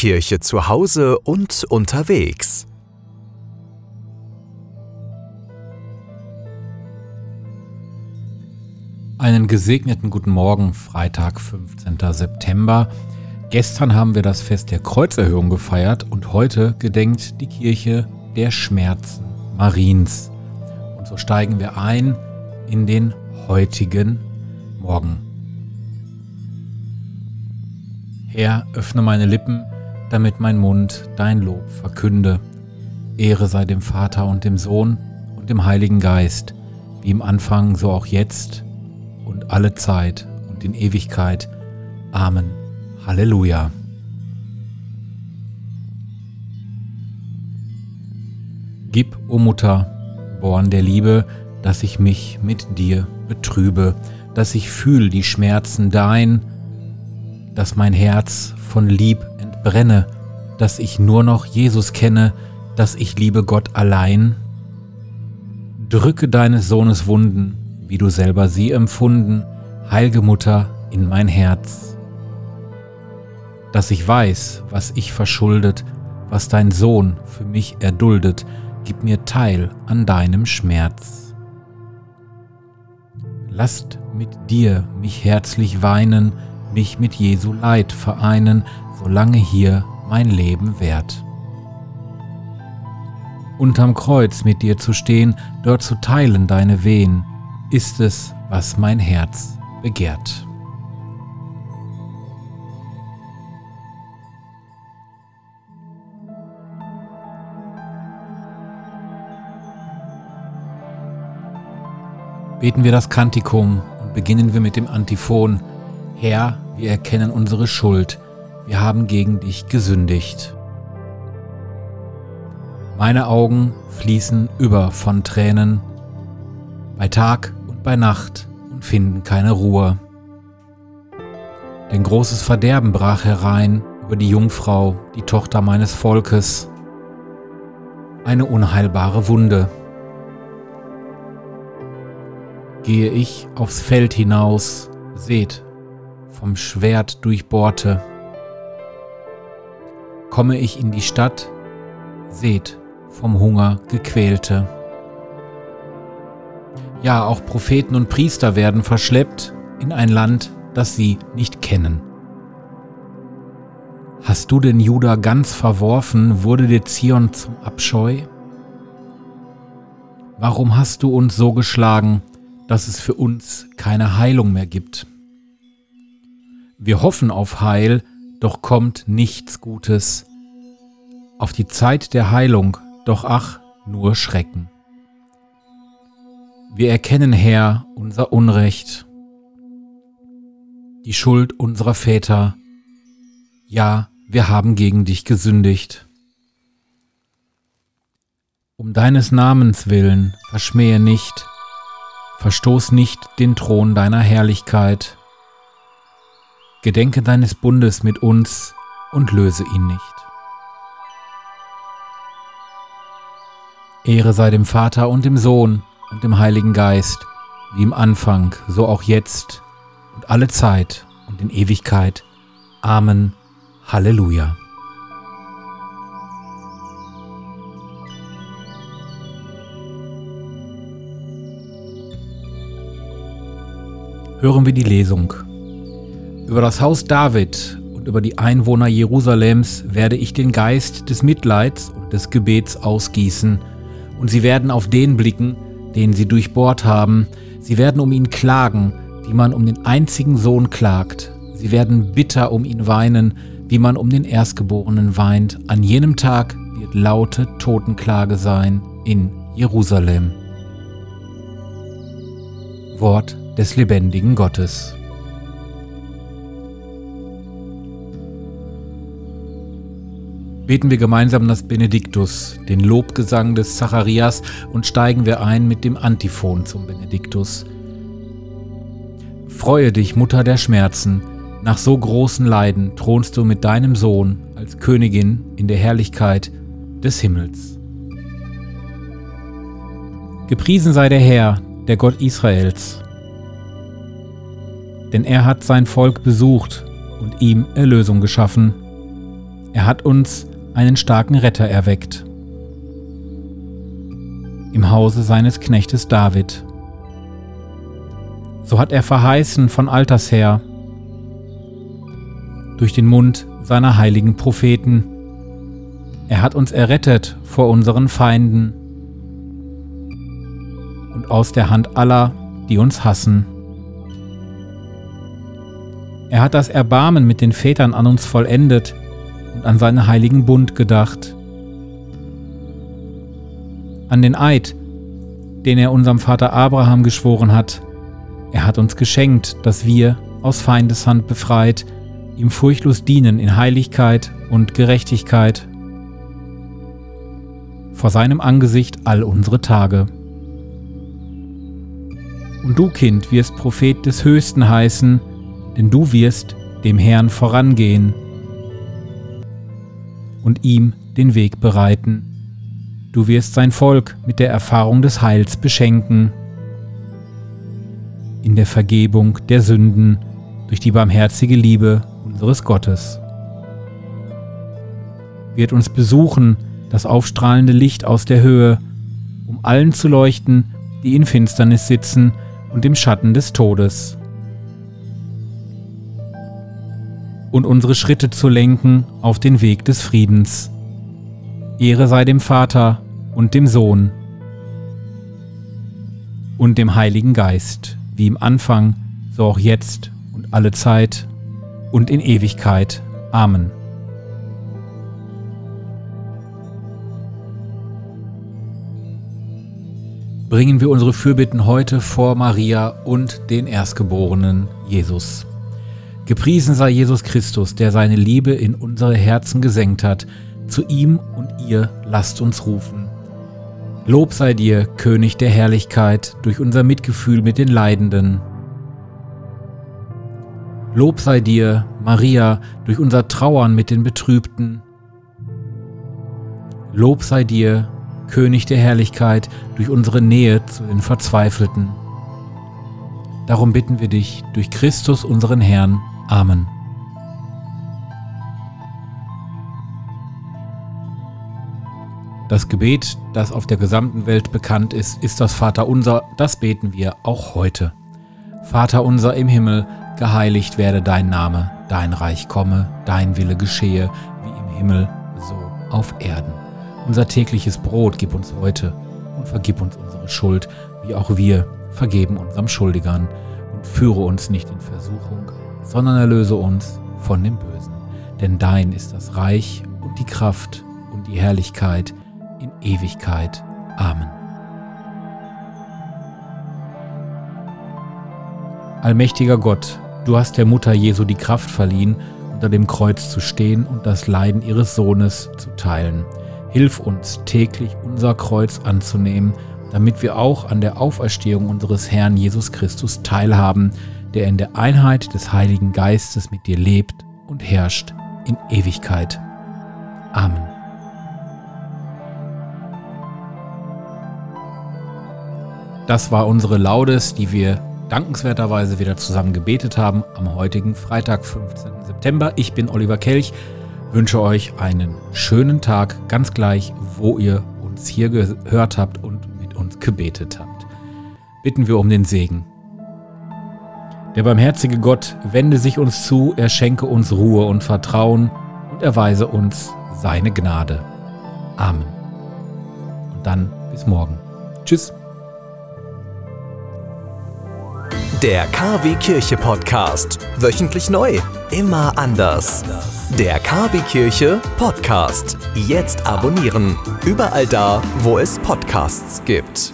Kirche zu Hause und unterwegs. Einen gesegneten guten Morgen, Freitag, 15. September. Gestern haben wir das Fest der Kreuzerhöhung gefeiert und heute gedenkt die Kirche der Schmerzen Mariens. Und so steigen wir ein in den heutigen Morgen. Herr, öffne meine Lippen, damit mein Mund dein Lob verkünde. Ehre sei dem Vater und dem Sohn und dem Heiligen Geist, wie im Anfang, so auch jetzt und alle Zeit und in Ewigkeit. Amen. Halleluja. Gib, o oh Mutter, Born der Liebe, dass ich mich mit dir betrübe, dass ich fühl die Schmerzen dein, dass mein Herz von Lieb entbrenne, dass ich nur noch Jesus kenne, dass ich liebe Gott allein. Drücke deines Sohnes Wunden, wie du selber sie empfunden, heilge Mutter, in mein Herz. Dass ich weiß, was ich verschuldet, was dein Sohn für mich erduldet, gib mir teil an deinem Schmerz. Lasst mit dir mich herzlich weinen, mich mit Jesu Leid vereinen, solange hier mein Leben währt. Unterm Kreuz mit dir zu stehen, dort zu teilen deine Wehen, ist es, was mein Herz begehrt. Beten wir das Kantikum und beginnen wir mit dem Antiphon. Herr, wir erkennen unsere Schuld, wir haben gegen dich gesündigt. Meine Augen fließen über von Tränen, bei Tag und bei Nacht und finden keine Ruhe. Denn großes Verderben brach herein über die Jungfrau, die Tochter meines Volkes, eine unheilbare Wunde gehe ich aufs Feld hinaus, seht, vom Schwert durchbohrte. Komme ich in die Stadt, seht, vom Hunger gequälte. Ja, auch Propheten und Priester werden verschleppt in ein Land, das sie nicht kennen. Hast du den Juda ganz verworfen, wurde dir Zion zum Abscheu? Warum hast du uns so geschlagen, dass es für uns keine Heilung mehr gibt. Wir hoffen auf Heil, doch kommt nichts Gutes. Auf die Zeit der Heilung, doch ach, nur Schrecken. Wir erkennen, Herr, unser Unrecht, die Schuld unserer Väter. Ja, wir haben gegen dich gesündigt. Um deines Namens willen verschmähe nicht, Verstoß nicht den Thron deiner Herrlichkeit. Gedenke deines Bundes mit uns und löse ihn nicht. Ehre sei dem Vater und dem Sohn und dem Heiligen Geist, wie im Anfang, so auch jetzt und alle Zeit und in Ewigkeit. Amen. Halleluja. hören wir die Lesung. Über das Haus David und über die Einwohner Jerusalems werde ich den Geist des Mitleids und des Gebets ausgießen, und sie werden auf den blicken, den sie durchbohrt haben, sie werden um ihn klagen, wie man um den einzigen Sohn klagt, sie werden bitter um ihn weinen, wie man um den Erstgeborenen weint, an jenem Tag wird laute Totenklage sein in Jerusalem. Wort des lebendigen Gottes. Beten wir gemeinsam das Benediktus, den Lobgesang des Zacharias und steigen wir ein mit dem Antiphon zum Benediktus. Freue dich, Mutter der Schmerzen, nach so großen Leiden thronst du mit deinem Sohn als Königin in der Herrlichkeit des Himmels. Gepriesen sei der Herr, der Gott Israels, denn er hat sein Volk besucht und ihm Erlösung geschaffen. Er hat uns einen starken Retter erweckt. Im Hause seines Knechtes David. So hat er verheißen von alters her, durch den Mund seiner heiligen Propheten. Er hat uns errettet vor unseren Feinden und aus der Hand aller, die uns hassen. Er hat das Erbarmen mit den Vätern an uns vollendet und an seinen heiligen Bund gedacht. An den Eid, den er unserem Vater Abraham geschworen hat. Er hat uns geschenkt, dass wir, aus Feindeshand befreit, ihm furchtlos dienen in Heiligkeit und Gerechtigkeit. Vor seinem Angesicht all unsere Tage. Und du, Kind, wirst Prophet des Höchsten heißen, denn du wirst dem Herrn vorangehen und ihm den Weg bereiten. Du wirst sein Volk mit der Erfahrung des Heils beschenken, in der Vergebung der Sünden durch die barmherzige Liebe unseres Gottes. Wird uns besuchen das aufstrahlende Licht aus der Höhe, um allen zu leuchten, die in Finsternis sitzen und im Schatten des Todes. Und unsere Schritte zu lenken auf den Weg des Friedens. Ehre sei dem Vater und dem Sohn und dem Heiligen Geist, wie im Anfang, so auch jetzt und alle Zeit und in Ewigkeit. Amen. Bringen wir unsere Fürbitten heute vor Maria und den Erstgeborenen Jesus. Gepriesen sei Jesus Christus, der seine Liebe in unsere Herzen gesenkt hat. Zu ihm und ihr lasst uns rufen. Lob sei dir, König der Herrlichkeit, durch unser Mitgefühl mit den Leidenden. Lob sei dir, Maria, durch unser Trauern mit den Betrübten. Lob sei dir, König der Herrlichkeit, durch unsere Nähe zu den Verzweifelten. Darum bitten wir dich durch Christus unseren Herrn. Amen. Das Gebet, das auf der gesamten Welt bekannt ist, ist das Vaterunser, das beten wir auch heute. Vater unser im Himmel, geheiligt werde dein Name, dein Reich komme, dein Wille geschehe, wie im Himmel, so auf Erden. Unser tägliches Brot gib uns heute und vergib uns unsere Schuld, wie auch wir vergeben unserem Schuldigern. Und führe uns nicht in Versuchung, sondern erlöse uns von dem Bösen. Denn dein ist das Reich und die Kraft und die Herrlichkeit in Ewigkeit. Amen. Allmächtiger Gott, Du hast der Mutter Jesu die Kraft verliehen, unter dem Kreuz zu stehen und das Leiden ihres Sohnes zu teilen. Hilf uns täglich unser Kreuz anzunehmen, damit wir auch an der Auferstehung unseres Herrn Jesus Christus teilhaben, der in der Einheit des Heiligen Geistes mit dir lebt und herrscht in Ewigkeit. Amen. Das war unsere Laudes, die wir dankenswerterweise wieder zusammen gebetet haben am heutigen Freitag, 15. September. Ich bin Oliver Kelch, wünsche euch einen schönen Tag, ganz gleich, wo ihr uns hier gehört habt und mit uns gebetet habt. Bitten wir um den Segen. Der barmherzige Gott wende sich uns zu, er schenke uns Ruhe und Vertrauen und erweise uns seine Gnade. Amen. Und dann bis morgen. Tschüss. Der KW Kirche Podcast. Wöchentlich neu. Immer anders. Der KW Kirche Podcast. Jetzt abonnieren. Überall da, wo es Podcasts gibt.